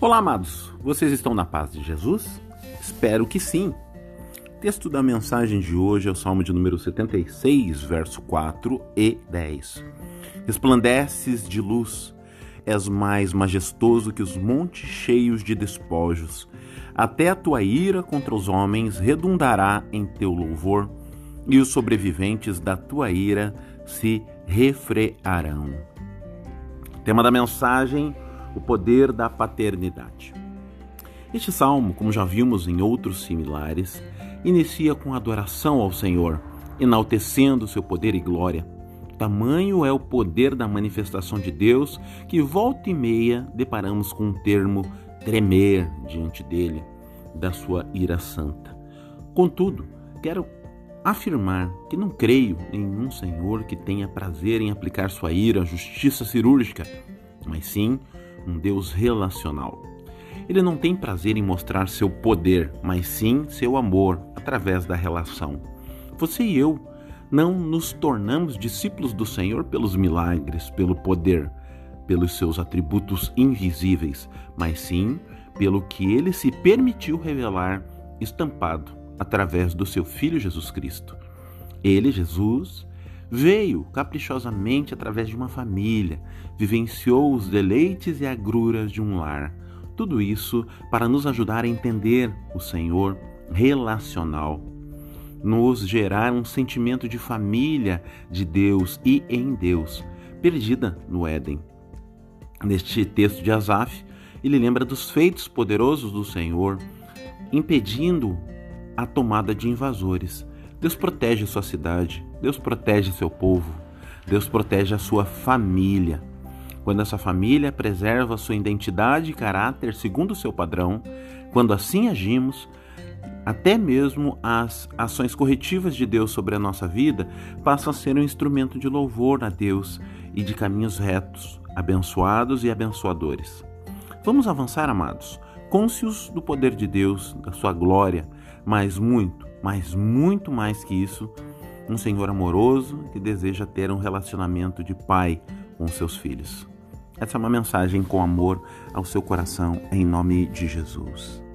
Olá, amados. Vocês estão na paz de Jesus? Espero que sim. O texto da mensagem de hoje é o Salmo de número 76, verso 4 e 10. Resplandeces de luz, és mais majestoso que os montes cheios de despojos. Até a tua ira contra os homens redundará em teu louvor, e os sobreviventes da tua ira se refrearão. Tema da mensagem o poder da paternidade. Este salmo, como já vimos em outros similares, inicia com adoração ao Senhor, enaltecendo seu poder e glória. Tamanho é o poder da manifestação de Deus que volta e meia deparamos com um termo tremer diante dele, da sua ira santa. Contudo, quero afirmar que não creio em um Senhor que tenha prazer em aplicar sua ira, justiça cirúrgica, mas sim um Deus relacional. Ele não tem prazer em mostrar seu poder, mas sim seu amor através da relação. Você e eu não nos tornamos discípulos do Senhor pelos milagres, pelo poder, pelos seus atributos invisíveis, mas sim pelo que ele se permitiu revelar estampado através do seu Filho Jesus Cristo. Ele, Jesus, Veio caprichosamente através de uma família, vivenciou os deleites e agruras de um lar. Tudo isso para nos ajudar a entender o Senhor relacional, nos gerar um sentimento de família de Deus e em Deus, perdida no Éden. Neste texto de Asaf, ele lembra dos feitos poderosos do Senhor, impedindo a tomada de invasores. Deus protege sua cidade, Deus protege seu povo, Deus protege a sua família. Quando essa família preserva sua identidade e caráter segundo o seu padrão, quando assim agimos, até mesmo as ações corretivas de Deus sobre a nossa vida passam a ser um instrumento de louvor a Deus e de caminhos retos, abençoados e abençoadores. Vamos avançar, amados, cônscios do poder de Deus, da sua glória, mas muito, mas muito mais que isso, um Senhor amoroso que deseja ter um relacionamento de pai com seus filhos. Essa é uma mensagem com amor ao seu coração, em nome de Jesus.